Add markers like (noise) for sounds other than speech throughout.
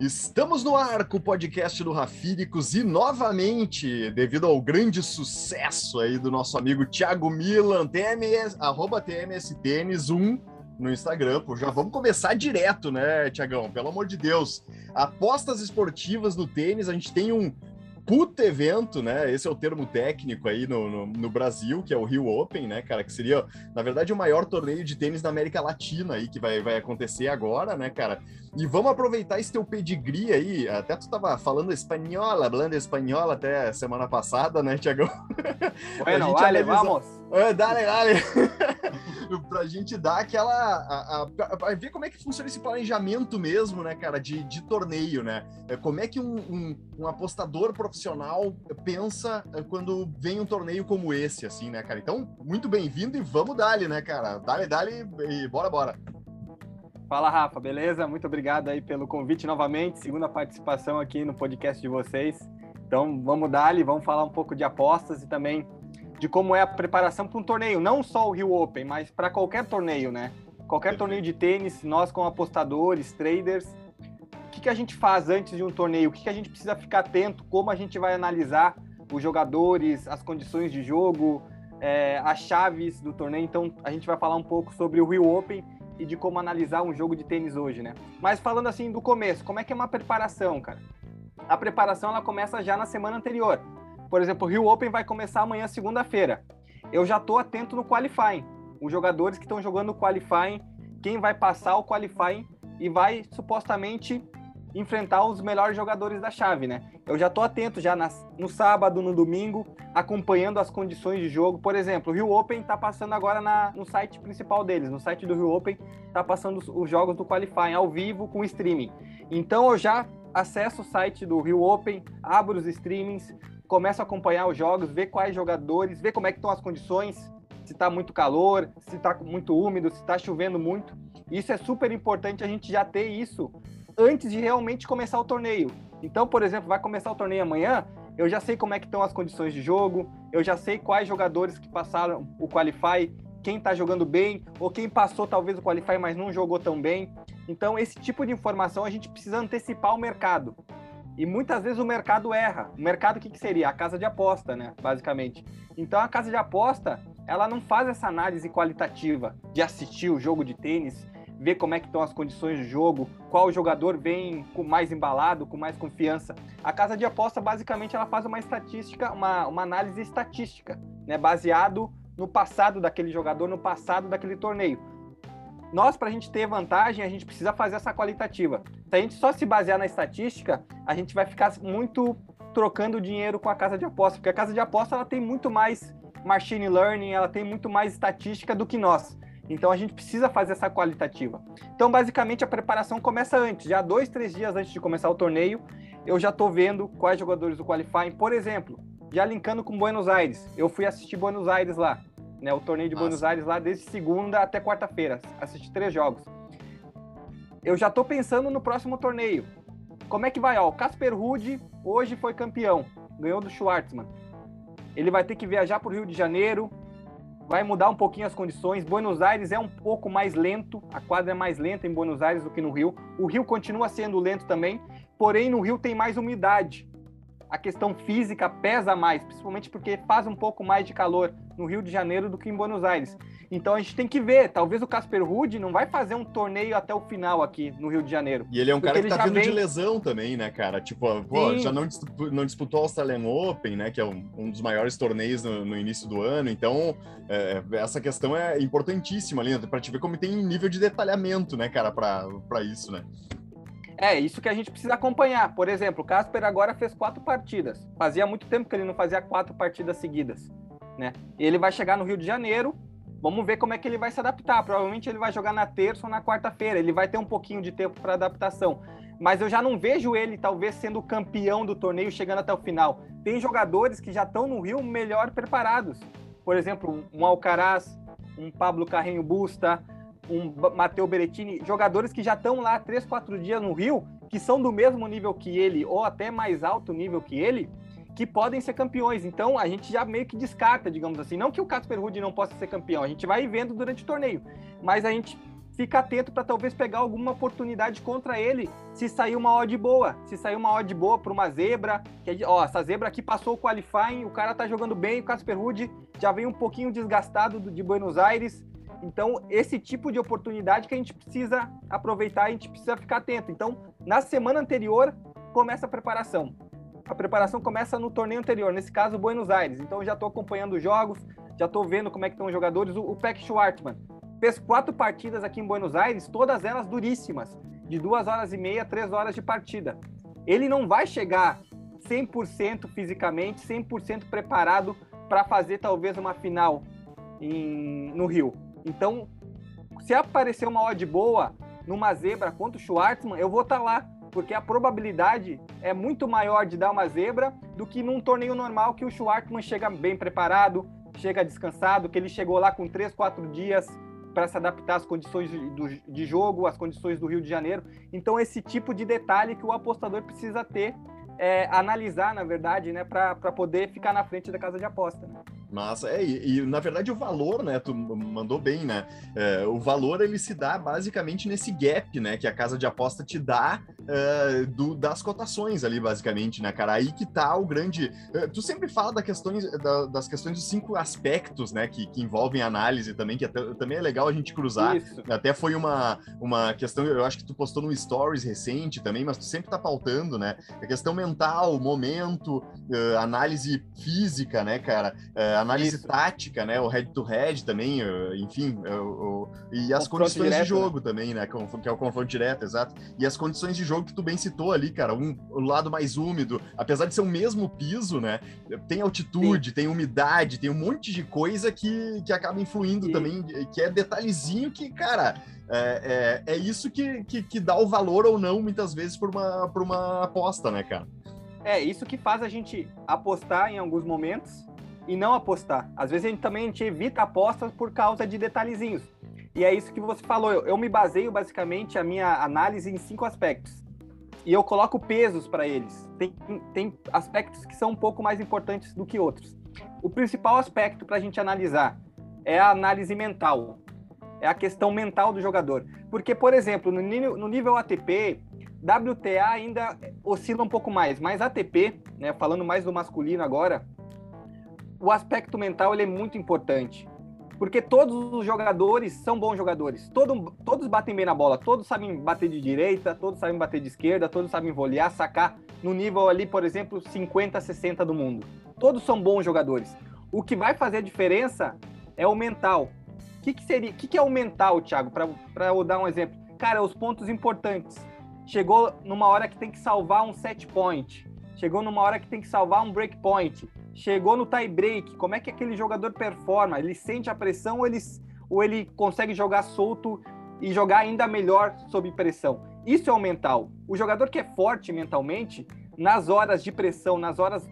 Estamos no ar com o podcast do Rafíricos e novamente, devido ao grande sucesso aí do nosso amigo Thiago Milan, TMS, arroba TMSTênis1 no Instagram, pô, já vamos começar direto, né, Tiagão? Pelo amor de Deus. Apostas esportivas no tênis, a gente tem um puta evento, né? Esse é o termo técnico aí no, no, no, Brasil, que é o Rio Open, né, cara? Que seria, na verdade, o maior torneio de tênis da América Latina aí, que vai, vai acontecer agora, né, cara? E vamos aproveitar esse teu pedigree aí. Até tu tava falando espanhola, blanda espanhola até semana passada, né, Tiagão? (laughs) Bueno, vale, analisar... vamos. É, dale, dale. (laughs) pra gente dar aquela. A, a, a, ver como é que funciona esse planejamento mesmo, né, cara, de, de torneio, né? É, como é que um, um, um apostador profissional pensa é, quando vem um torneio como esse, assim, né, cara? Então, muito bem-vindo e vamos dali, né, cara? Dale, dale e bora, bora. Fala, Rafa, beleza? Muito obrigado aí pelo convite novamente, segunda participação aqui no podcast de vocês. Então, vamos dar ali, vamos falar um pouco de apostas e também de como é a preparação para um torneio, não só o Rio Open, mas para qualquer torneio, né? Qualquer torneio de tênis, nós como apostadores, traders, o que, que a gente faz antes de um torneio? O que, que a gente precisa ficar atento? Como a gente vai analisar os jogadores, as condições de jogo, é, as chaves do torneio? Então, a gente vai falar um pouco sobre o Rio Open e de como analisar um jogo de tênis hoje, né? Mas falando assim do começo, como é que é uma preparação, cara? A preparação ela começa já na semana anterior. Por exemplo, o Rio Open vai começar amanhã, segunda-feira. Eu já estou atento no qualifying. Os jogadores que estão jogando o qualifying, quem vai passar o qualifying e vai supostamente enfrentar os melhores jogadores da chave, né? Eu já estou atento já nas, no sábado, no domingo, acompanhando as condições de jogo. Por exemplo, o Rio Open está passando agora na, no site principal deles, no site do Rio Open, está passando os, os, jogos do Qualifying ao vivo com streaming. Então eu já acesso o site do Rio Open, abro os streamings, começo a acompanhar os jogos, ver quais jogadores, ver como é que estão as condições, se está muito calor, se está muito úmido, se está chovendo muito. Isso é super importante a gente já ter isso antes de realmente começar o torneio. Então, por exemplo, vai começar o torneio amanhã, eu já sei como é que estão as condições de jogo, eu já sei quais jogadores que passaram o Qualify, quem está jogando bem, ou quem passou talvez o Qualify, mas não jogou tão bem. Então, esse tipo de informação a gente precisa antecipar o mercado. E muitas vezes o mercado erra. O mercado, o que, que seria? A casa de aposta, né? Basicamente. Então, a casa de aposta, ela não faz essa análise qualitativa de assistir o jogo de tênis, ver como é que estão as condições de jogo, qual jogador vem com mais embalado, com mais confiança. A casa de aposta, basicamente, ela faz uma estatística, uma, uma análise estatística, né, baseado no passado daquele jogador, no passado daquele torneio. Nós, para a gente ter vantagem, a gente precisa fazer essa qualitativa. Se a gente só se basear na estatística, a gente vai ficar muito trocando dinheiro com a casa de aposta, porque a casa de aposta ela tem muito mais machine learning, ela tem muito mais estatística do que nós. Então a gente precisa fazer essa qualitativa. Então, basicamente, a preparação começa antes, já dois, três dias antes de começar o torneio, eu já estou vendo quais jogadores do qualifying. Por exemplo, já linkando com Buenos Aires, eu fui assistir Buenos Aires lá, né? O torneio de Nossa. Buenos Aires lá desde segunda até quarta-feira, assisti três jogos. Eu já estou pensando no próximo torneio. Como é que vai? Ó, o Casper Ruud hoje foi campeão, ganhou do Schwartzman. Ele vai ter que viajar para o Rio de Janeiro, vai mudar um pouquinho as condições. Buenos Aires é um pouco mais lento, a quadra é mais lenta em Buenos Aires do que no Rio. O Rio continua sendo lento também, porém no Rio tem mais umidade. A questão física pesa mais, principalmente porque faz um pouco mais de calor no Rio de Janeiro do que em Buenos Aires. Então a gente tem que ver, talvez o Casper Ruud não vai fazer um torneio até o final aqui no Rio de Janeiro. E ele é um cara que tá vindo vem... de lesão também, né, cara? Tipo, pô, já não, não disputou o Australian Open, né, que é um, um dos maiores torneios no, no início do ano. Então, é, essa questão é importantíssima ali, para te ver como tem nível de detalhamento, né, cara, para isso, né? É, isso que a gente precisa acompanhar. Por exemplo, o Casper agora fez quatro partidas. Fazia muito tempo que ele não fazia quatro partidas seguidas, né? Ele vai chegar no Rio de Janeiro, Vamos ver como é que ele vai se adaptar. Provavelmente ele vai jogar na terça ou na quarta-feira. Ele vai ter um pouquinho de tempo para adaptação. Mas eu já não vejo ele, talvez, sendo campeão do torneio, chegando até o final. Tem jogadores que já estão no Rio melhor preparados. Por exemplo, um Alcaraz, um Pablo Carreño Busta, um Matteo Berettini, jogadores que já estão lá três, quatro dias no Rio, que são do mesmo nível que ele, ou até mais alto nível que ele, que podem ser campeões. Então a gente já meio que descarta, digamos assim. Não que o Casper Ruud não possa ser campeão, a gente vai vendo durante o torneio, mas a gente fica atento para talvez pegar alguma oportunidade contra ele se sair uma odd boa. Se sair uma odd boa para uma zebra, que ó, essa zebra aqui passou o qualifying, o cara tá jogando bem, o Casper Ruud já vem um pouquinho desgastado de Buenos Aires. Então, esse tipo de oportunidade que a gente precisa aproveitar, a gente precisa ficar atento. Então, na semana anterior, começa a preparação. A preparação começa no torneio anterior, nesse caso, Buenos Aires. Então, já estou acompanhando os jogos, já estou vendo como é que estão os jogadores. O, o Peck Schwartzman fez quatro partidas aqui em Buenos Aires, todas elas duríssimas, de duas horas e meia, três horas de partida. Ele não vai chegar 100% fisicamente, 100% preparado para fazer talvez uma final em, no Rio. Então, se aparecer uma odd boa numa zebra contra o Schwartzman, eu vou estar tá lá, porque a probabilidade é muito maior de dar uma zebra do que num torneio normal que o Schwartzman chega bem preparado, chega descansado, que ele chegou lá com três, quatro dias para se adaptar às condições de, de jogo, às condições do Rio de Janeiro. Então, esse tipo de detalhe que o apostador precisa ter, é, analisar, na verdade, né, para poder ficar na frente da casa de aposta. Né? Massa, é, e, e, na verdade o valor, né, tu mandou bem, né, é, o valor ele se dá basicamente nesse gap, né, que a casa de aposta te dá é, do, das cotações ali, basicamente, né, cara, aí que tá o grande, é, tu sempre fala da questões, da, das questões dos cinco aspectos, né, que, que envolvem análise também, que até, também é legal a gente cruzar, Isso. até foi uma, uma questão, eu acho que tu postou no Stories recente também, mas tu sempre tá pautando, né, a questão mental, momento, uh, análise física, né, cara, uh, análise Isso. tática, né? O head-to-head também, enfim, o, o, e as condições direto, de jogo né? também, né? Que é o confronto direto, exato. E as condições de jogo que tu bem citou ali, cara, um, o lado mais úmido, apesar de ser o mesmo piso, né? Tem altitude, Sim. tem umidade, tem um monte de coisa que, que acaba influindo Sim. também, que é detalhezinho que, cara, é, é, é isso que, que, que, dá o valor ou não, muitas vezes, por uma, por uma aposta, né, cara? É, isso que faz a gente apostar em alguns momentos e não apostar. Às vezes a gente também a gente evita apostas por causa de detalhezinhos. E é isso que você falou. Eu, eu me baseio basicamente a minha análise em cinco aspectos. E eu coloco pesos para eles. Tem, tem aspectos que são um pouco mais importantes do que outros. O principal aspecto para a gente analisar é a análise mental. É a questão mental do jogador. Porque, por exemplo, no nível, no nível ATP, WTA ainda oscila um pouco mais, mas ATP, né, falando mais do masculino agora, o aspecto mental ele é muito importante. Porque todos os jogadores são bons jogadores. Todo, todos batem bem na bola. Todos sabem bater de direita, todos sabem bater de esquerda, todos sabem volear, sacar no nível ali, por exemplo, 50, 60 do mundo. Todos são bons jogadores. O que vai fazer a diferença é o mental. O que, que seria? O que, que é o mental, Thiago? Para eu dar um exemplo. Cara, os pontos importantes. Chegou numa hora que tem que salvar um set point. Chegou numa hora que tem que salvar um break point chegou no tie break, como é que aquele jogador performa? Ele sente a pressão ou ele, ou ele consegue jogar solto e jogar ainda melhor sob pressão? Isso é o mental. O jogador que é forte mentalmente, nas horas de pressão, nas horas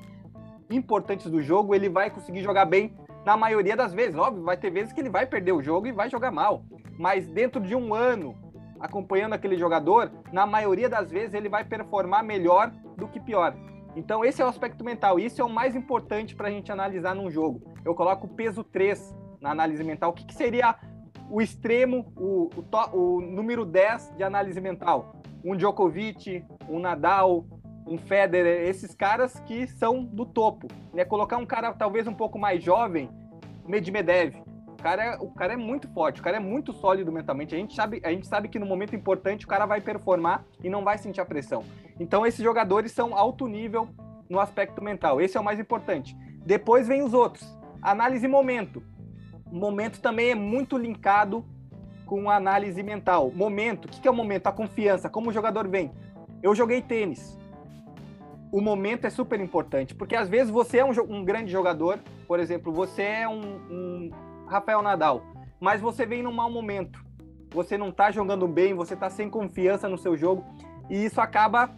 importantes do jogo, ele vai conseguir jogar bem na maioria das vezes. Óbvio, vai ter vezes que ele vai perder o jogo e vai jogar mal. Mas dentro de um ano, acompanhando aquele jogador, na maioria das vezes ele vai performar melhor do que pior. Então, esse é o aspecto mental. Isso é o mais importante para a gente analisar num jogo. Eu coloco o peso 3 na análise mental. O que, que seria o extremo, o, o, to, o, número 10 de análise mental? Um Djokovic, um Nadal, um Federer, esses caras que são do topo. Né? Colocar um cara talvez um pouco mais jovem, Medvedev. O cara, é, o cara é muito forte, o cara é muito sólido mentalmente. A gente, sabe, a gente sabe que no momento importante o cara vai performar e não vai sentir a pressão. Então, esses jogadores são alto nível no aspecto mental. Esse é o mais importante. Depois vem os outros. Análise momento. Momento também é muito linkado com a análise mental. Momento, o que é o momento? A confiança, como o jogador vem. Eu joguei tênis. O momento é super importante, porque às vezes você é um, um grande jogador, por exemplo, você é um, um Rafael Nadal, mas você vem num mau momento. Você não tá jogando bem, você tá sem confiança no seu jogo, e isso acaba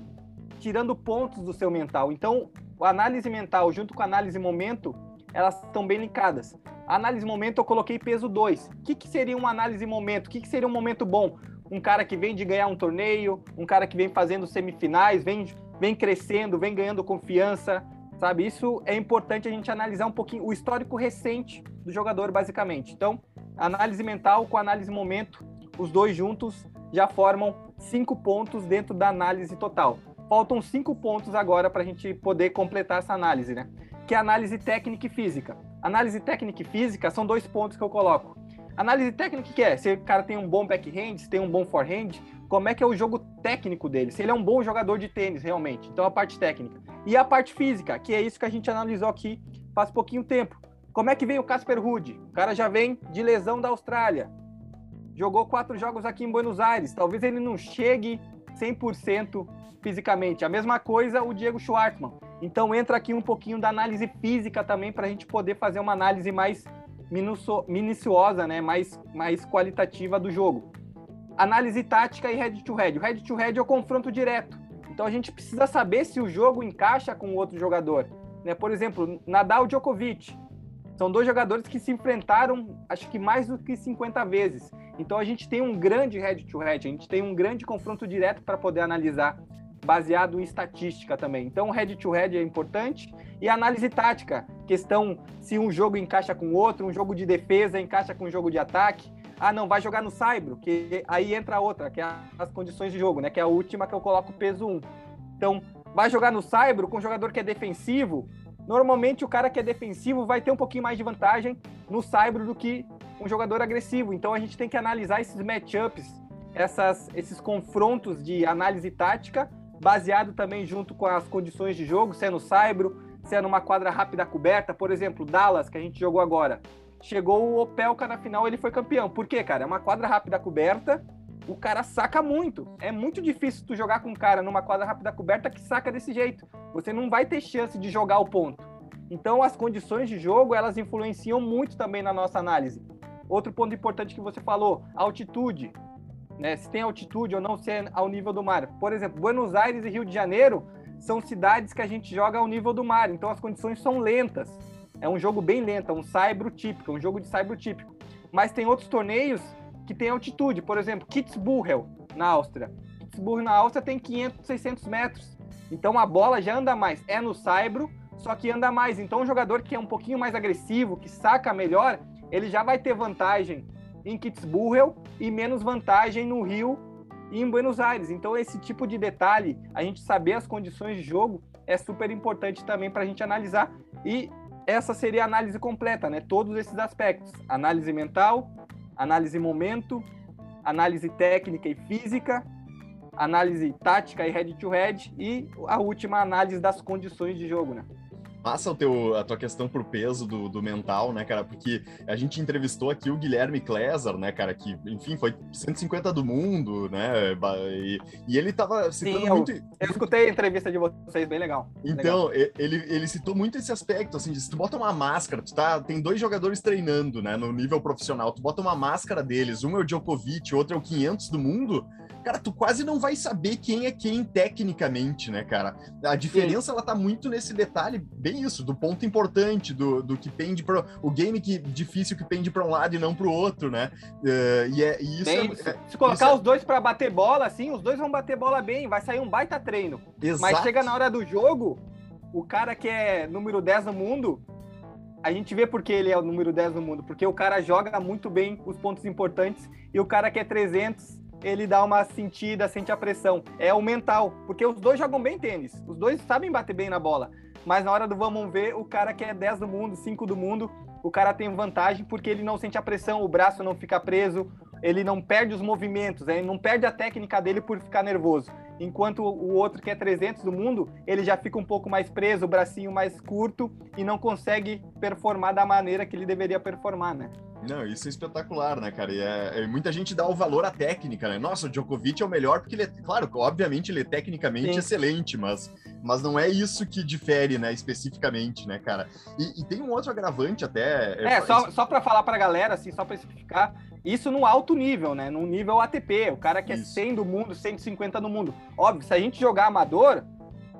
tirando pontos do seu mental. Então, a análise mental junto com a análise momento, elas estão bem linkadas. A análise momento eu coloquei peso 2. O que, que seria uma análise momento? O que, que seria um momento bom? Um cara que vem de ganhar um torneio, um cara que vem fazendo semifinais, vem, vem crescendo, vem ganhando confiança, sabe? Isso é importante a gente analisar um pouquinho o histórico recente do jogador, basicamente. Então, análise mental com análise momento, os dois juntos já formam cinco pontos dentro da análise total. Faltam cinco pontos agora para a gente poder completar essa análise, né? Que é análise técnica e física. Análise técnica e física são dois pontos que eu coloco. Análise técnica que é? Se o cara tem um bom backhand, se tem um bom forehand, como é que é o jogo técnico dele? Se ele é um bom jogador de tênis, realmente. Então, a parte técnica. E a parte física, que é isso que a gente analisou aqui faz pouquinho tempo. Como é que vem o Casper Ruud? O cara já vem de lesão da Austrália. Jogou quatro jogos aqui em Buenos Aires. Talvez ele não chegue 100% fisicamente. A mesma coisa o Diego Schwartzman. Então entra aqui um pouquinho da análise física também para a gente poder fazer uma análise mais minuciosa, né? mais, mais qualitativa do jogo. Análise tática e head to head. O head to head é o confronto direto. Então a gente precisa saber se o jogo encaixa com o outro jogador. Né? Por exemplo, Nadal Djokovic. São dois jogadores que se enfrentaram, acho que mais do que 50 vezes. Então a gente tem um grande head-to-head, a gente tem um grande confronto direto para poder analisar, baseado em estatística também. Então head-to-head é importante. E análise tática, questão se um jogo encaixa com o outro, um jogo de defesa encaixa com um jogo de ataque. Ah, não, vai jogar no Saibro, que aí entra outra, que é as condições de jogo, né? Que é a última que eu coloco peso 1. Então, vai jogar no Saibro com um jogador que é defensivo, normalmente o cara que é defensivo vai ter um pouquinho mais de vantagem no Saibro do que um jogador agressivo. Então a gente tem que analisar esses matchups, essas, esses confrontos de análise tática, baseado também junto com as condições de jogo, se é no Saibro, se é numa quadra rápida coberta. Por exemplo, Dallas, que a gente jogou agora. Chegou o Opelka na final, ele foi campeão. Por quê, cara? É uma quadra rápida coberta, o cara saca muito. É muito difícil tu jogar com um cara numa quadra rápida coberta que saca desse jeito. Você não vai ter chance de jogar o ponto. Então, as condições de jogo, elas influenciam muito também na nossa análise. Outro ponto importante que você falou, altitude. Né? Se tem altitude ou não, se é ao nível do mar. Por exemplo, Buenos Aires e Rio de Janeiro são cidades que a gente joga ao nível do mar, então as condições são lentas. É um jogo bem lento, é um saibro típico, é um jogo de saibro típico. Mas tem outros torneios que tem altitude. Por exemplo, Kitzbühel, na Áustria. Kitzbühel, na Áustria, tem 500, 600 metros. Então a bola já anda mais. É no saibro, só que anda mais. Então o jogador que é um pouquinho mais agressivo, que saca melhor, ele já vai ter vantagem em Kitzbühel e menos vantagem no Rio e em Buenos Aires. Então esse tipo de detalhe, a gente saber as condições de jogo, é super importante também para a gente analisar. E essa seria a análise completa, né? Todos esses aspectos: análise mental, análise momento, análise técnica e física, análise tática e head-to-head e a última análise das condições de jogo, né? Passa o teu, a tua questão pro peso do, do mental, né, cara? Porque a gente entrevistou aqui o Guilherme Kleser, né, cara? Que, enfim, foi 150 do mundo, né? E, e ele tava citando Sim, eu, muito. Eu escutei a entrevista de vocês, bem legal. Então, legal. Ele, ele citou muito esse aspecto, assim, de se tu bota uma máscara, tu tá, tem dois jogadores treinando, né, no nível profissional, tu bota uma máscara deles, um é o Djokovic, outro é o 500 do mundo, cara, tu quase não vai saber quem é quem tecnicamente, né, cara? A diferença, Sim. ela tá muito nesse detalhe, bem isso, do ponto importante, do, do que pende para o game que difícil que pende para um lado e não para o outro, né? Uh, e, é, e isso, bem, é, Se colocar é... os dois para bater bola, assim, os dois vão bater bola bem, vai sair um baita treino. Exato. Mas chega na hora do jogo, o cara que é número 10 no mundo, a gente vê porque ele é o número 10 no mundo, porque o cara joga muito bem os pontos importantes e o cara que é 300 ele dá uma sentida, sente a pressão. É o mental, porque os dois jogam bem tênis, os dois sabem bater bem na bola. Mas na hora do vamos ver, o cara que é 10 do mundo, 5 do mundo, o cara tem vantagem porque ele não sente a pressão, o braço não fica preso, ele não perde os movimentos, ele não perde a técnica dele por ficar nervoso. Enquanto o outro que é 300 do mundo, ele já fica um pouco mais preso, o bracinho mais curto e não consegue performar da maneira que ele deveria performar, né? Não, isso é espetacular, né, cara? E é, é, muita gente dá o valor à técnica, né? Nossa, o Djokovic é o melhor porque ele é, claro, obviamente ele é tecnicamente Sim. excelente, mas, mas não é isso que difere, né, especificamente, né, cara? E, e tem um outro agravante até. É, é só, só para falar para a galera, assim, só para especificar, isso no alto nível, né? No nível ATP, o cara que é isso. é 100 do mundo, 150 no mundo. Óbvio, se a gente jogar amador,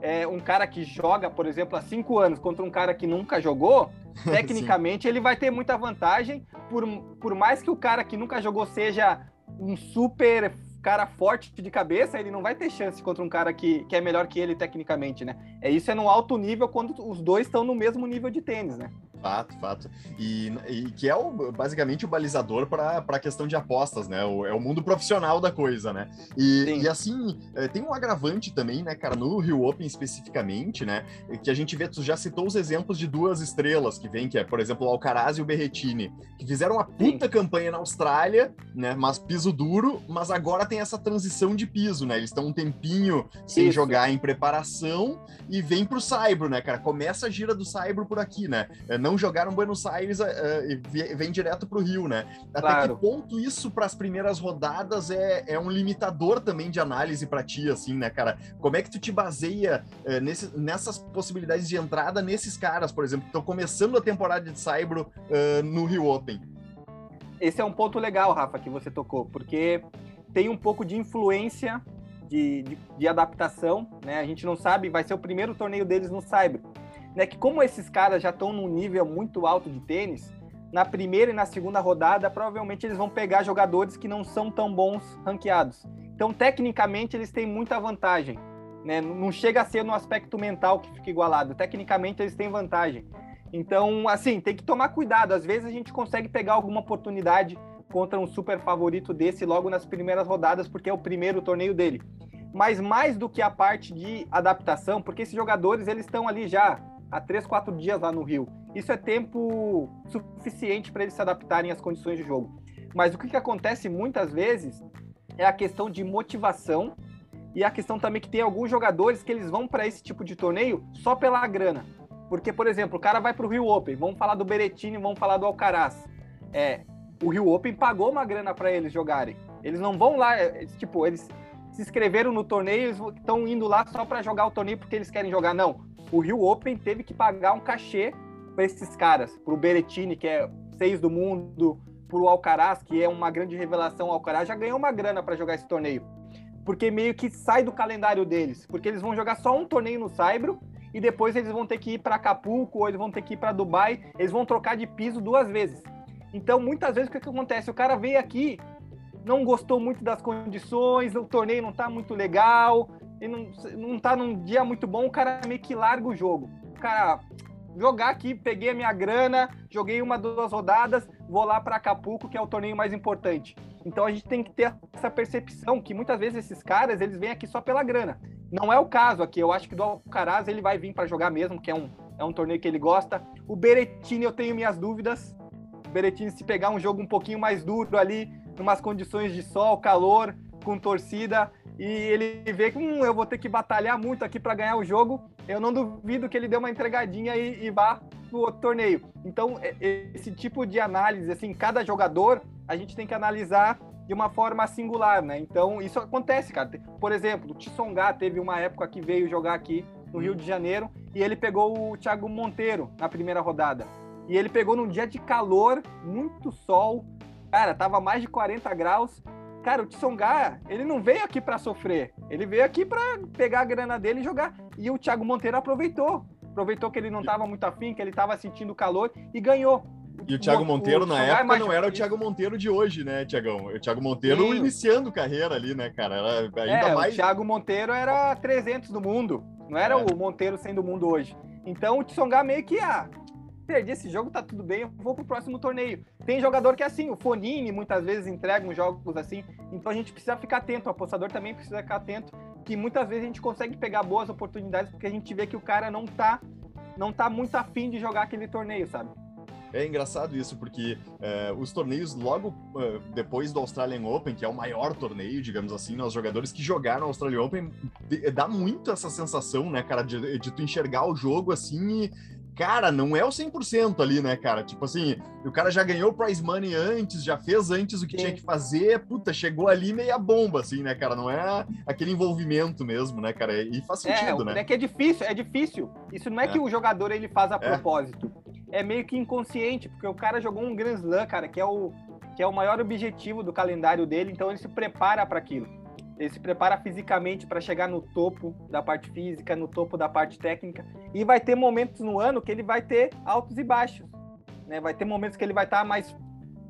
é, um cara que joga, por exemplo, há cinco anos contra um cara que nunca jogou, (laughs) tecnicamente ele vai ter muita vantagem, por, por mais que o cara que nunca jogou seja um super cara forte de cabeça, ele não vai ter chance contra um cara que, que é melhor que ele tecnicamente, né? É isso é no alto nível quando os dois estão no mesmo nível de tênis, né? Fato, fato. E, e que é o, basicamente o balizador para a questão de apostas, né? O, é o mundo profissional da coisa, né? E, e, assim, é, tem um agravante também, né, cara, no Rio Open especificamente, né? Que a gente vê, tu já citou os exemplos de duas estrelas que vem, que é, por exemplo, o Alcaraz e o Berretini, que fizeram uma puta Sim. campanha na Austrália, né? Mas piso duro, mas agora tem essa transição de piso, né? Eles estão um tempinho sem Isso. jogar em preparação e vem pro Saibro, né, cara? Começa a gira do Saibro por aqui, né? É, não jogaram Buenos Aires uh, e vem direto para o Rio, né? Até claro. que ponto isso para as primeiras rodadas é, é um limitador também de análise para ti, assim, né, cara? Como é que tu te baseia uh, nesse, nessas possibilidades de entrada nesses caras, por exemplo, que estão começando a temporada de Saibro uh, no Rio Open? Esse é um ponto legal, Rafa, que você tocou, porque tem um pouco de influência de, de, de, adaptação, né? A gente não sabe, vai ser o primeiro torneio deles no Saibro né, que como esses caras já estão num nível muito alto de tênis, na primeira e na segunda rodada, provavelmente eles vão pegar jogadores que não são tão bons ranqueados. Então, tecnicamente, eles têm muita vantagem. Né? Não chega a ser no aspecto mental que fica igualado. Tecnicamente, eles têm vantagem. Então, assim, tem que tomar cuidado. Às vezes a gente consegue pegar alguma oportunidade contra um super favorito desse logo nas primeiras rodadas, porque é o primeiro torneio dele. Mas mais do que a parte de adaptação, porque esses jogadores eles estão ali já há três, quatro dias lá no Rio. Isso é tempo suficiente para eles se adaptarem às condições de jogo. Mas o que, que acontece muitas vezes é a questão de motivação e a questão também que tem alguns jogadores que eles vão para esse tipo de torneio só pela grana. Porque, por exemplo, o cara vai para o Rio Open, vamos falar do Berettini, vamos falar do Alcaraz. É, o Rio Open pagou uma grana para eles jogarem. Eles não vão lá, é, tipo, eles se inscreveram no torneio, estão indo lá só para jogar o torneio porque eles querem jogar. Não o Rio Open teve que pagar um cachê para esses caras, para o Berettini, que é seis do mundo, para o Alcaraz, que é uma grande revelação. O Alcaraz já ganhou uma grana para jogar esse torneio, porque meio que sai do calendário deles, porque eles vão jogar só um torneio no Saibro e depois eles vão ter que ir para Acapulco ou eles vão ter que ir para Dubai, eles vão trocar de piso duas vezes. Então, muitas vezes o que, que acontece? O cara veio aqui, não gostou muito das condições, o torneio não está muito legal, e não, não tá num dia muito bom, o cara meio que larga o jogo. O cara, jogar aqui, peguei a minha grana, joguei uma, duas rodadas, vou lá para Acapulco, que é o torneio mais importante. Então a gente tem que ter essa percepção que muitas vezes esses caras, eles vêm aqui só pela grana. Não é o caso aqui, eu acho que do Alcaraz ele vai vir para jogar mesmo, que é um, é um torneio que ele gosta. O Berettini eu tenho minhas dúvidas. O Berettini se pegar um jogo um pouquinho mais duro ali, numas condições de sol, calor, com torcida, e ele vê que hum, eu vou ter que batalhar muito aqui para ganhar o jogo, eu não duvido que ele dê uma entregadinha e, e vá pro outro torneio. Então, esse tipo de análise, assim, cada jogador, a gente tem que analisar de uma forma singular, né? Então, isso acontece, cara. Por exemplo, o Tissongá teve uma época que veio jogar aqui no Rio de Janeiro e ele pegou o Thiago Monteiro na primeira rodada. E ele pegou num dia de calor, muito sol, cara, tava mais de 40 graus Cara, o Tsonga, ele não veio aqui para sofrer. Ele veio aqui para pegar a grana dele e jogar. E o Thiago Monteiro aproveitou. Aproveitou que ele não estava muito afim, que ele estava sentindo calor e ganhou. E o Thiago Monteiro, o, na é época, não era o Thiago Monteiro de hoje, né, Tiagão? O Thiago Monteiro Sim. iniciando carreira ali, né, cara? Era ainda é, mais... o Thiago Monteiro era 300 do mundo. Não era é. o Monteiro sendo o mundo hoje. Então, o Tsonga meio que, ah, perdi esse jogo, tá tudo bem, eu vou pro próximo torneio. Tem jogador que é assim, o Fonini muitas vezes entrega uns jogos assim, então a gente precisa ficar atento, o apostador também precisa ficar atento, que muitas vezes a gente consegue pegar boas oportunidades porque a gente vê que o cara não tá, não tá muito afim de jogar aquele torneio, sabe? É engraçado isso, porque é, os torneios logo é, depois do Australian Open, que é o maior torneio, digamos assim, né, os jogadores que jogaram o Australian Open, dá muito essa sensação, né, cara, de, de tu enxergar o jogo assim e cara, não é o 100% ali, né, cara? Tipo assim, o cara já ganhou o prize money antes, já fez antes o que Sim. tinha que fazer, puta, chegou ali meia bomba, assim, né, cara? Não é aquele envolvimento mesmo, né, cara? E faz é, sentido, é, né? É que é difícil, é difícil. Isso não é, é. que o jogador ele faz a é. propósito. É. meio que inconsciente, porque o cara jogou um Grand Slam, cara, que é o que é o maior objetivo do calendário dele, então ele se prepara para aquilo ele se prepara fisicamente para chegar no topo da parte física, no topo da parte técnica, e vai ter momentos no ano que ele vai ter altos e baixos. Né? Vai ter momentos que ele vai estar tá mais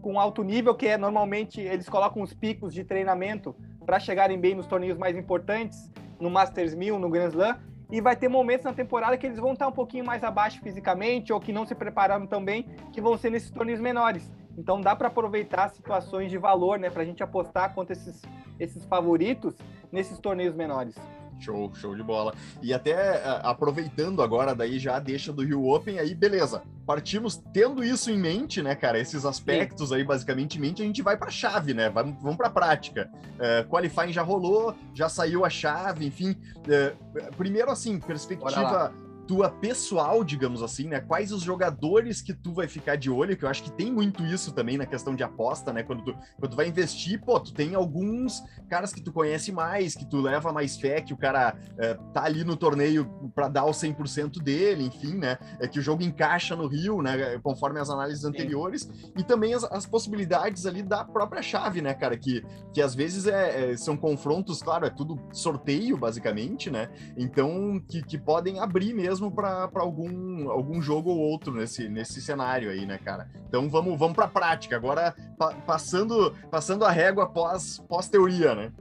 com alto nível, que é normalmente eles colocam os picos de treinamento para chegarem bem nos torneios mais importantes, no Masters 1000, no Grand Slam, e vai ter momentos na temporada que eles vão estar um pouquinho mais abaixo fisicamente ou que não se prepararam tão bem, que vão ser nesses torneios menores. Então dá para aproveitar situações de valor, né, para a gente apostar contra esses, esses favoritos nesses torneios menores. Show, show de bola. E até aproveitando agora daí já a deixa do Rio Open, aí beleza. Partimos tendo isso em mente, né, cara? Esses aspectos Sim. aí basicamente em mente, a gente vai para a chave, né? Vamos, vamos para a prática. Uh, qualifying já rolou, já saiu a chave, enfim. Uh, primeiro assim, perspectiva tua pessoal, digamos assim, né? Quais os jogadores que tu vai ficar de olho, que eu acho que tem muito isso também na questão de aposta, né? Quando tu, quando tu vai investir, pô, tu tem alguns caras que tu conhece mais, que tu leva mais fé, que o cara é, tá ali no torneio para dar o 100% dele, enfim, né? É que o jogo encaixa no Rio, né? Conforme as análises anteriores. Sim. E também as, as, possibilidades ali da própria chave, né, cara? Que, que às vezes é, é, são confrontos, claro, é tudo sorteio, basicamente, né? Então, que, que podem abrir mesmo mesmo para algum, algum jogo ou outro nesse, nesse cenário aí, né, cara? Então vamos, vamos para a prática. Agora, pa, passando, passando a régua pós, pós teoria, né?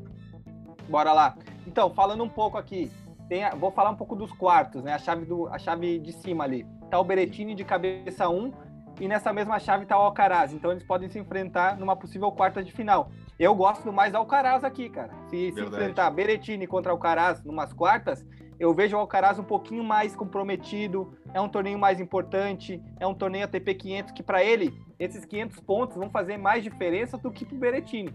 Bora lá. Então, falando um pouco aqui, a, vou falar um pouco dos quartos, né? A chave, do, a chave de cima ali. Tá o Berettini de cabeça 1 e nessa mesma chave tá o Alcaraz. Então eles podem se enfrentar numa possível quarta de final. Eu gosto mais do Alcaraz aqui, cara. Se, se enfrentar Berettini contra Alcaraz numas quartas, eu vejo o Alcaraz um pouquinho mais comprometido, é um torneio mais importante, é um torneio ATP 500 que para ele, esses 500 pontos vão fazer mais diferença do que para o Berettini.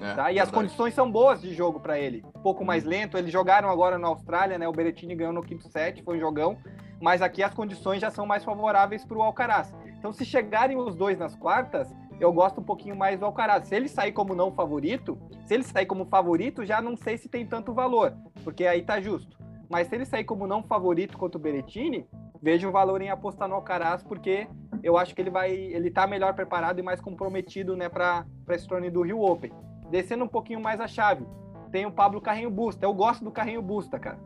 É, tá? E as condições são boas de jogo para ele. Um pouco mais uhum. lento, eles jogaram agora na Austrália, né? O Berettini ganhou no quinto set, foi um jogão, mas aqui as condições já são mais favoráveis para o Alcaraz. Então, se chegarem os dois nas quartas, eu gosto um pouquinho mais do Alcaraz. Se ele sair como não favorito, se ele sair como favorito, já não sei se tem tanto valor, porque aí tá justo. Mas se ele sair como não favorito contra o Berettini, vejo o valor em apostar no Alcaraz, porque eu acho que ele vai, ele tá melhor preparado e mais comprometido, né, para esse torneio do Rio Open. Descendo um pouquinho mais a chave, tem o Pablo Carrinho Busta. Eu gosto do Carrinho Busta, cara.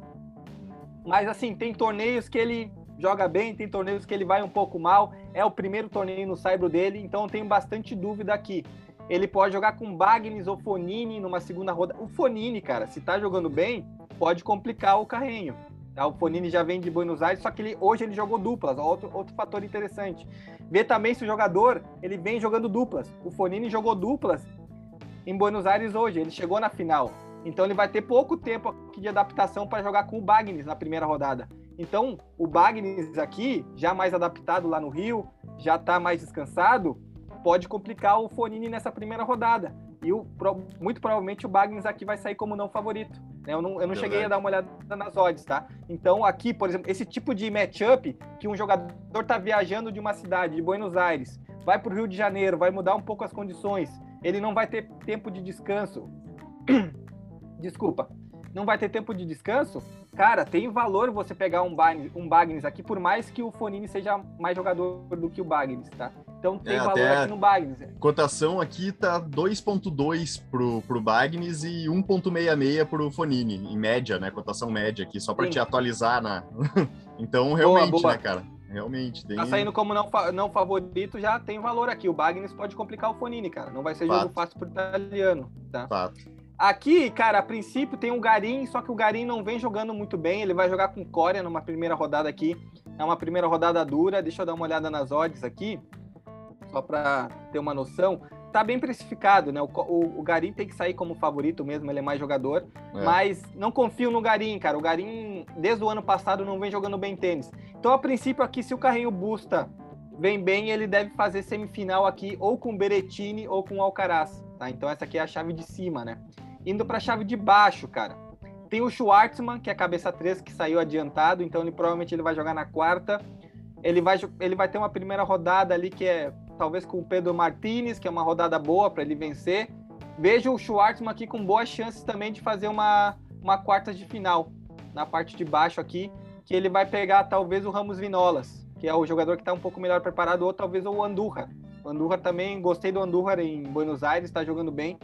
Mas assim, tem torneios que ele joga bem, tem torneios que ele vai um pouco mal. É o primeiro torneio no Saibro dele, então eu tenho bastante dúvida aqui. Ele pode jogar com Bagnes ou Fonini numa segunda roda. O Fonini, cara, se tá jogando bem, pode complicar o carrinho. Tá? O Fonini já vem de Buenos Aires, só que ele, hoje ele jogou duplas, outro, outro fator interessante. Vê também se o jogador ele vem jogando duplas. O Fonini jogou duplas em Buenos Aires hoje, ele chegou na final. Então ele vai ter pouco tempo de adaptação para jogar com o Bagnes na primeira rodada. Então o Bagnes aqui, já mais adaptado lá no Rio, já está mais descansado, pode complicar o Fonini nessa primeira rodada. E o, muito provavelmente o Bagnes aqui vai sair como não favorito. Né? Eu não, eu não cheguei a dar uma olhada nas odds, tá? Então, aqui, por exemplo, esse tipo de matchup que um jogador tá viajando de uma cidade, de Buenos Aires, vai para o Rio de Janeiro, vai mudar um pouco as condições, ele não vai ter tempo de descanso. (coughs) Desculpa, não vai ter tempo de descanso, cara, tem valor você pegar um Bagnes, um Bagnes aqui, por mais que o Fonini seja mais jogador do que o Bagnes, tá? Então tem é, valor aqui no Bagnes. Cotação aqui tá 2.2 pro, pro Bagnes e 1.66 pro Fonini, em média, né? Cotação média aqui, só para te atualizar na. (laughs) então, realmente, boa, boa. né, cara? Realmente. Tem... Tá saindo como não, não favorito, já tem valor aqui. O Bagnes pode complicar o Fonini, cara. Não vai ser Fato. jogo fácil pro italiano, tá? Fato. Aqui, cara, a princípio tem o Garim, só que o Garim não vem jogando muito bem. Ele vai jogar com Coreia numa primeira rodada aqui. É uma primeira rodada dura. Deixa eu dar uma olhada nas odds aqui só para ter uma noção, tá bem precificado, né? O, o, o, Garim tem que sair como favorito mesmo, ele é mais jogador, é. mas não confio no Garim, cara. O Garim, desde o ano passado, não vem jogando bem tênis. Então, a princípio, aqui, se o carrinho Busta vem bem, ele deve fazer semifinal aqui, ou com Berettini ou com Alcaraz, tá? Então, essa aqui é a chave de cima, né? Indo para a chave de baixo, cara. Tem o Schwartzman, que é a cabeça 3, que saiu adiantado, então ele provavelmente ele vai jogar na quarta. Ele vai, ele vai ter uma primeira rodada ali que é talvez com o Pedro Martinez, que é uma rodada boa para ele vencer. Vejo o Schwartzman aqui com boas chances também de fazer uma, uma quarta de final, na parte de baixo aqui, que ele vai pegar talvez o Ramos Vinolas, que é o jogador que está um pouco melhor preparado, ou talvez o Andurra. O Andurra também, gostei do Andurra em Buenos Aires, está jogando bem.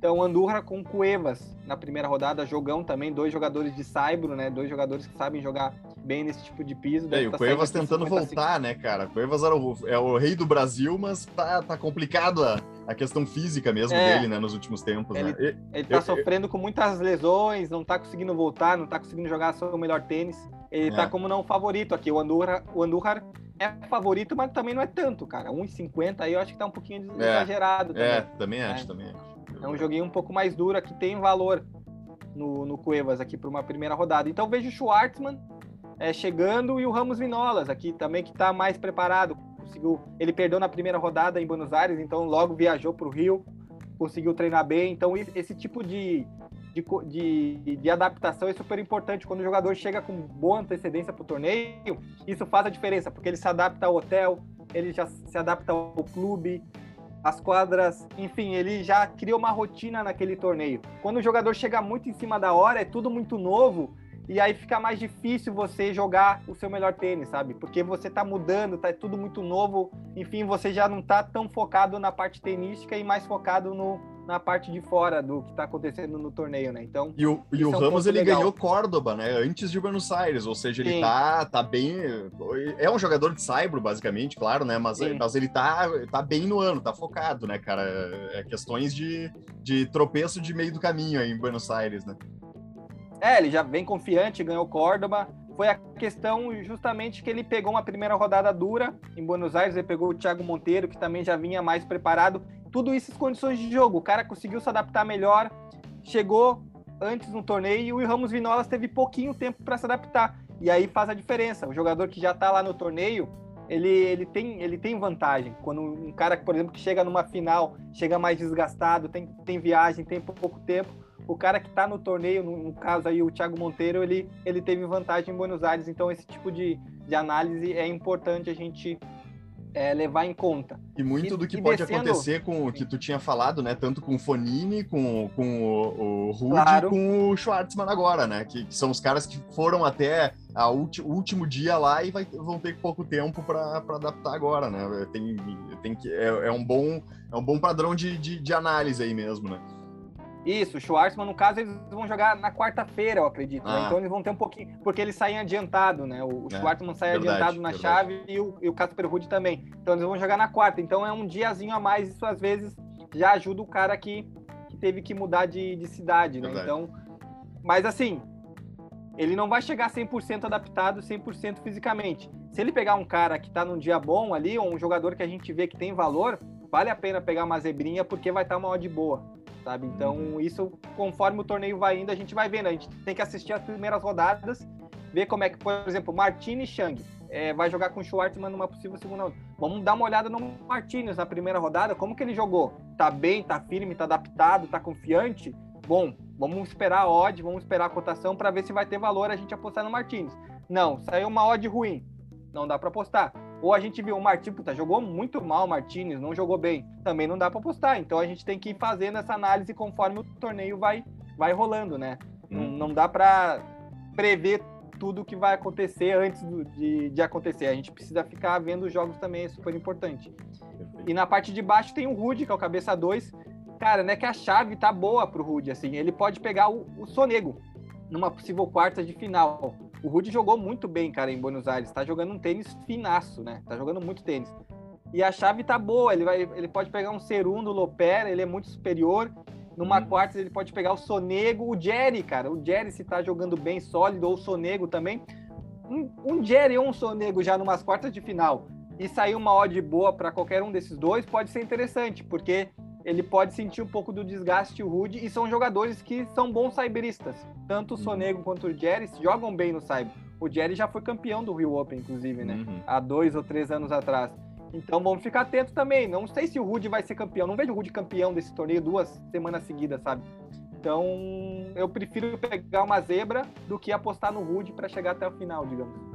Então, Andurra com Cuevas na primeira rodada, jogão também, dois jogadores de Saibro, né? Dois jogadores que sabem jogar bem nesse tipo de piso. É, e o tá tentando voltar, né, cara? Cuevas era o, é o rei do Brasil, mas tá, tá complicado a, a questão física mesmo é. dele, né, nos últimos tempos. Ele, né? ele tá eu, sofrendo eu... com muitas lesões, não tá conseguindo voltar, não tá conseguindo jogar seu melhor tênis. Ele tá é. tá como não favorito aqui. O Andurra, o Andurra é favorito, mas também não é tanto, cara. 1,50 aí eu acho que tá um pouquinho é. exagerado. Também. É, também acho, também acho. É um joguinho um pouco mais duro que tem valor no, no Cuevas aqui para uma primeira rodada. Então vejo o Schwartzman é, chegando e o Ramos Vinolas aqui também que está mais preparado. Conseguiu, ele perdeu na primeira rodada em Buenos Aires, então logo viajou para o Rio, conseguiu treinar bem. Então esse tipo de, de, de, de, adaptação é super importante. Quando o jogador chega com boa antecedência para o torneio, isso faz a diferença, porque ele se adapta ao hotel, ele já se adapta ao clube, as quadras, enfim, ele já cria uma rotina naquele torneio. Quando o jogador chega muito em cima da hora, é tudo muito novo, e aí fica mais difícil você jogar o seu melhor tênis, sabe? Porque você tá mudando, tá tudo muito novo, enfim, você já não tá tão focado na parte tenística e mais focado no, na parte de fora do que está acontecendo no torneio, né? Então. E o, e o é um Ramos ele legal. ganhou Córdoba, né? Antes de Buenos Aires, ou seja, ele tá, tá bem. É um jogador de Saibro, basicamente, claro, né? Mas, mas ele tá, tá bem no ano, tá focado, né, cara? É questões de, de tropeço de meio do caminho aí em Buenos Aires, né? É, ele já vem confiante, ganhou Córdoba. Foi a questão justamente que ele pegou uma primeira rodada dura em Buenos Aires, ele pegou o Thiago Monteiro, que também já vinha mais preparado, tudo isso em condições de jogo. O cara conseguiu se adaptar melhor, chegou antes no torneio e o Ramos Vinolas teve pouquinho tempo para se adaptar. E aí faz a diferença. O jogador que já está lá no torneio, ele, ele, tem, ele tem vantagem. Quando um cara, por exemplo, que chega numa final, chega mais desgastado, tem, tem viagem, tem pouco tempo, o cara que está no torneio, no, no, caso aí o Thiago Monteiro, ele, ele teve vantagem em Buenos Aires. Então esse tipo de, de análise é importante a gente é, levar em conta. E muito e, do que pode descendo... acontecer com o que tu tinha falado, né? Tanto com o Fonini, com, com o, o Rude claro. com o Schwartzman agora, né? Que, que, são os caras que foram até o último dia lá e vai, vão ter pouco tempo para adaptar agora, né? Tem, tem que, é, é, um, bom, é um bom padrão de, de, de análise aí mesmo, né? Isso, o Schwartzman, no caso, eles vão jogar na quarta-feira, eu acredito. Né? Ah. Né? Então eles vão ter um pouquinho. Porque eles saem adiantado, né? O é, Schwartzman sai verdade, adiantado na verdade. chave e o, e o Casper Ruud também. Então eles vão jogar na quarta. Então é um diazinho a mais, isso às vezes já ajuda o cara que, que teve que mudar de, de cidade, né? Verdade. Então. Mas assim, ele não vai chegar 100% adaptado, 100% fisicamente. Se ele pegar um cara que tá num dia bom ali, ou um jogador que a gente vê que tem valor, vale a pena pegar uma zebrinha porque vai estar tá uma odd boa sabe? Então, isso, conforme o torneio vai indo, a gente vai vendo. A gente tem que assistir as primeiras rodadas, ver como é que, por exemplo, Martini Chang é, vai jogar com o Schwartzman numa possível segunda Vamos dar uma olhada no Martinez na primeira rodada, como que ele jogou? Tá bem, tá firme, tá adaptado, tá confiante? Bom, vamos esperar a odd, vamos esperar a cotação para ver se vai ter valor a gente apostar no Martins. Não, saiu uma odd ruim, não dá para apostar. Ou a gente viu o Martins, puta, jogou muito mal o Martinez, não jogou bem. Também não dá para apostar. Então a gente tem que ir fazendo essa análise conforme o torneio vai, vai rolando, né? Hum. Não, não dá para prever tudo que vai acontecer antes de, de acontecer. A gente precisa ficar vendo os jogos também, é super importante. E na parte de baixo tem o Rude, que é o cabeça 2. Cara, né, que a chave tá boa pro Rude, assim. Ele pode pegar o, o Sonego numa possível quarta de final. O Rudy jogou muito bem, cara, em Buenos Aires. Tá jogando um tênis finaço, né? Tá jogando muito tênis. E a chave tá boa. Ele, vai, ele pode pegar um Cerundo, Lopera, ele é muito superior. Numa hum. quarta, ele pode pegar o Sonego, o Jerry, cara. O Jerry, se tá jogando bem, sólido, ou o Sonego também. Um, um Jerry ou um Sonego já numas quartas de final e sair uma odd boa para qualquer um desses dois, pode ser interessante, porque ele pode sentir um pouco do desgaste o Rude, e são jogadores que são bons cyberistas. Tanto o uhum. Sonego quanto o Jerry jogam bem no cyber. O Jerry já foi campeão do Rio Open, inclusive, né? Uhum. Há dois ou três anos atrás. Então vamos ficar atentos também. Não sei se o Rude vai ser campeão. Não vejo o Rude campeão desse torneio duas semanas seguidas, sabe? Então eu prefiro pegar uma zebra do que apostar no Rude para chegar até o final, digamos.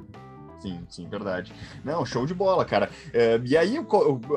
Sim, sim, verdade. Não, show de bola, cara. É, e aí,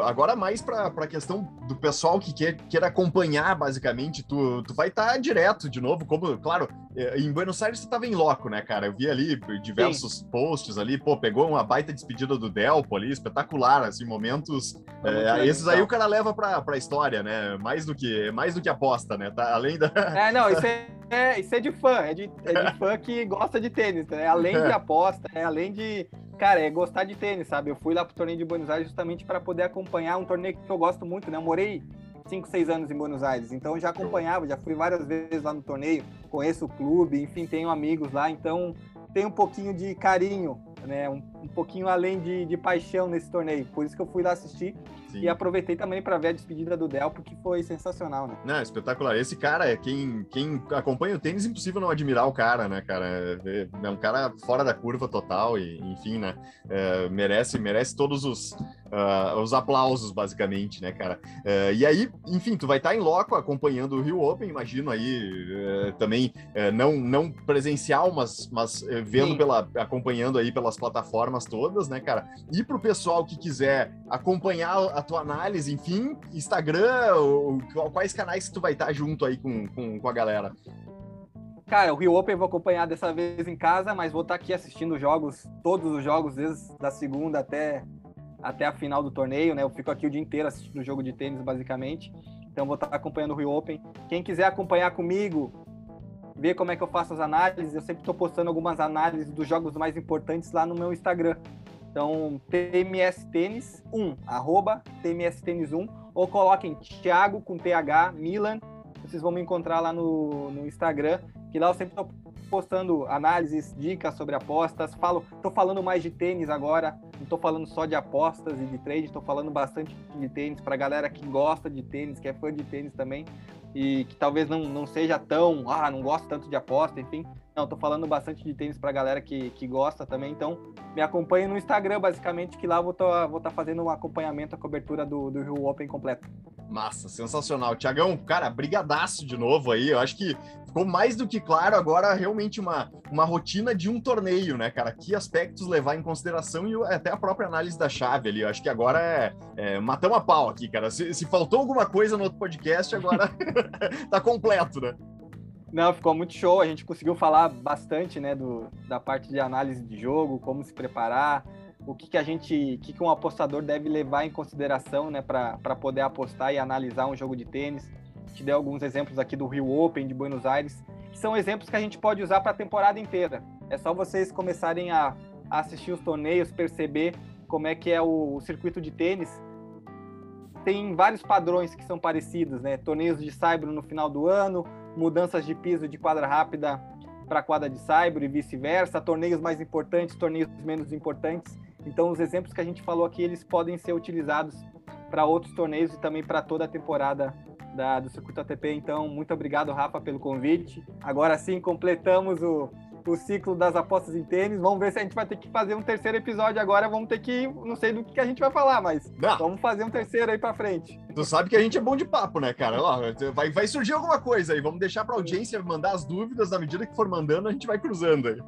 agora mais para a questão do pessoal que quer, quer acompanhar, basicamente, tu, tu vai estar tá direto de novo, como, claro, em Buenos Aires você estava em loco, né, cara? Eu vi ali diversos sim. posts ali, pô, pegou uma baita despedida do Delpo ali, espetacular, assim, momentos. É, esses aí o cara leva para a história, né? Mais do que mais do que aposta, né? Tá, além da. É, não, isso (laughs) é, é, isso é de fã, é de, é de fã que gosta de tênis, né? Além de aposta, é além de Cara, é gostar de tênis, sabe? Eu fui lá pro torneio de Buenos Aires justamente para poder acompanhar um torneio que eu gosto muito, né? Eu morei 5, 6 anos em Buenos Aires, então já acompanhava, já fui várias vezes lá no torneio, conheço o clube, enfim, tenho amigos lá, então tenho um pouquinho de carinho, né, um, um pouquinho além de, de paixão nesse torneio, por isso que eu fui lá assistir Sim. E aproveitei também para ver a despedida do Del, porque foi sensacional, né? Não, espetacular. Esse cara, é quem, quem acompanha o tênis, impossível não admirar o cara, né, cara? É, é um cara fora da curva total e, enfim, né? É, merece, merece todos os, uh, os aplausos, basicamente, né, cara? Uh, e aí, enfim, tu vai estar tá em loco acompanhando o Rio Open, imagino aí uh, também, não, não presencial, mas, mas vendo Sim. pela, acompanhando aí pelas plataformas todas, né, cara? E pro pessoal que quiser acompanhar a tua análise, enfim, Instagram, ou, quais canais que tu vai estar junto aí com, com, com a galera? Cara, o Rio Open eu vou acompanhar dessa vez em casa, mas vou estar aqui assistindo jogos, todos os jogos, desde a segunda até, até a final do torneio, né? Eu fico aqui o dia inteiro assistindo jogo de tênis, basicamente. Então vou estar acompanhando o Rio Open. Quem quiser acompanhar comigo, ver como é que eu faço as análises, eu sempre estou postando algumas análises dos jogos mais importantes lá no meu Instagram. Então, TMS Tênis 1, arroba TMS Tênis 1, ou coloquem Thiago com TH Milan, vocês vão me encontrar lá no, no Instagram, que lá eu sempre estou postando análises, dicas sobre apostas, falo, tô falando mais de tênis agora, não tô falando só de apostas e de trade, tô falando bastante de tênis para galera que gosta de tênis, que é fã de tênis também e que talvez não, não seja tão, ah, não gosto tanto de aposta, enfim, não, tô falando bastante de tênis pra galera que, que gosta também, então me acompanhe no Instagram, basicamente, que lá vou estar vou tá fazendo um acompanhamento, a cobertura do, do Rio Open completo. Massa, sensacional. Tiagão, cara, brigadaço de novo aí, eu acho que ficou mais do que claro agora realmente uma, uma rotina de um torneio, né, cara? Que aspectos levar em consideração e até a própria análise da chave ali. Eu acho que agora é, é matamos a pau aqui, cara. Se, se faltou alguma coisa no outro podcast, agora (laughs) tá completo, né? Não, ficou muito show. A gente conseguiu falar bastante, né, do, da parte de análise de jogo, como se preparar, o que, que a gente, que, que um apostador deve levar em consideração, né, para poder apostar e analisar um jogo de tênis. Te dei alguns exemplos aqui do Rio Open de Buenos Aires, que são exemplos que a gente pode usar para a temporada inteira. É só vocês começarem a, a, assistir os torneios, perceber como é que é o, o circuito de tênis. Tem vários padrões que são parecidos, né? Torneios de Saibro no final do ano, mudanças de piso de quadra rápida para quadra de cyber e vice-versa, torneios mais importantes, torneios menos importantes. Então, os exemplos que a gente falou aqui, eles podem ser utilizados para outros torneios e também para toda a temporada da, do Circuito ATP. Então, muito obrigado, Rafa, pelo convite. Agora sim, completamos o, o ciclo das apostas em tênis. Vamos ver se a gente vai ter que fazer um terceiro episódio agora. Vamos ter que. Não sei do que a gente vai falar, mas vamos fazer um terceiro aí pra frente. Tu sabe que a gente é bom de papo, né, cara? Ó, vai, vai surgir alguma coisa aí. Vamos deixar pra audiência mandar as dúvidas. Na medida que for mandando, a gente vai cruzando aí.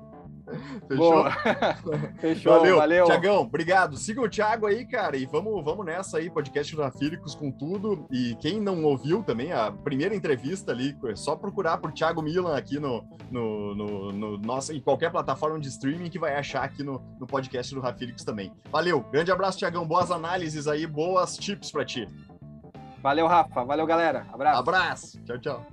(laughs) Fechou? (laughs) Fechou, valeu. valeu. Tiagão, obrigado. Siga o Thiago aí, cara, e vamos, vamos nessa aí, podcast Rafíricos com tudo. E quem não ouviu também, a primeira entrevista ali, é só procurar por Thiago Milan aqui no, no, no, no nossa, em qualquer plataforma de streaming que vai achar aqui no, no podcast do Rafíricos também. Valeu, grande abraço, Tiagão. Boas análises aí, boas tips para ti. Valeu, Rafa. Valeu, galera. Abraço. Abraço. Tchau, tchau.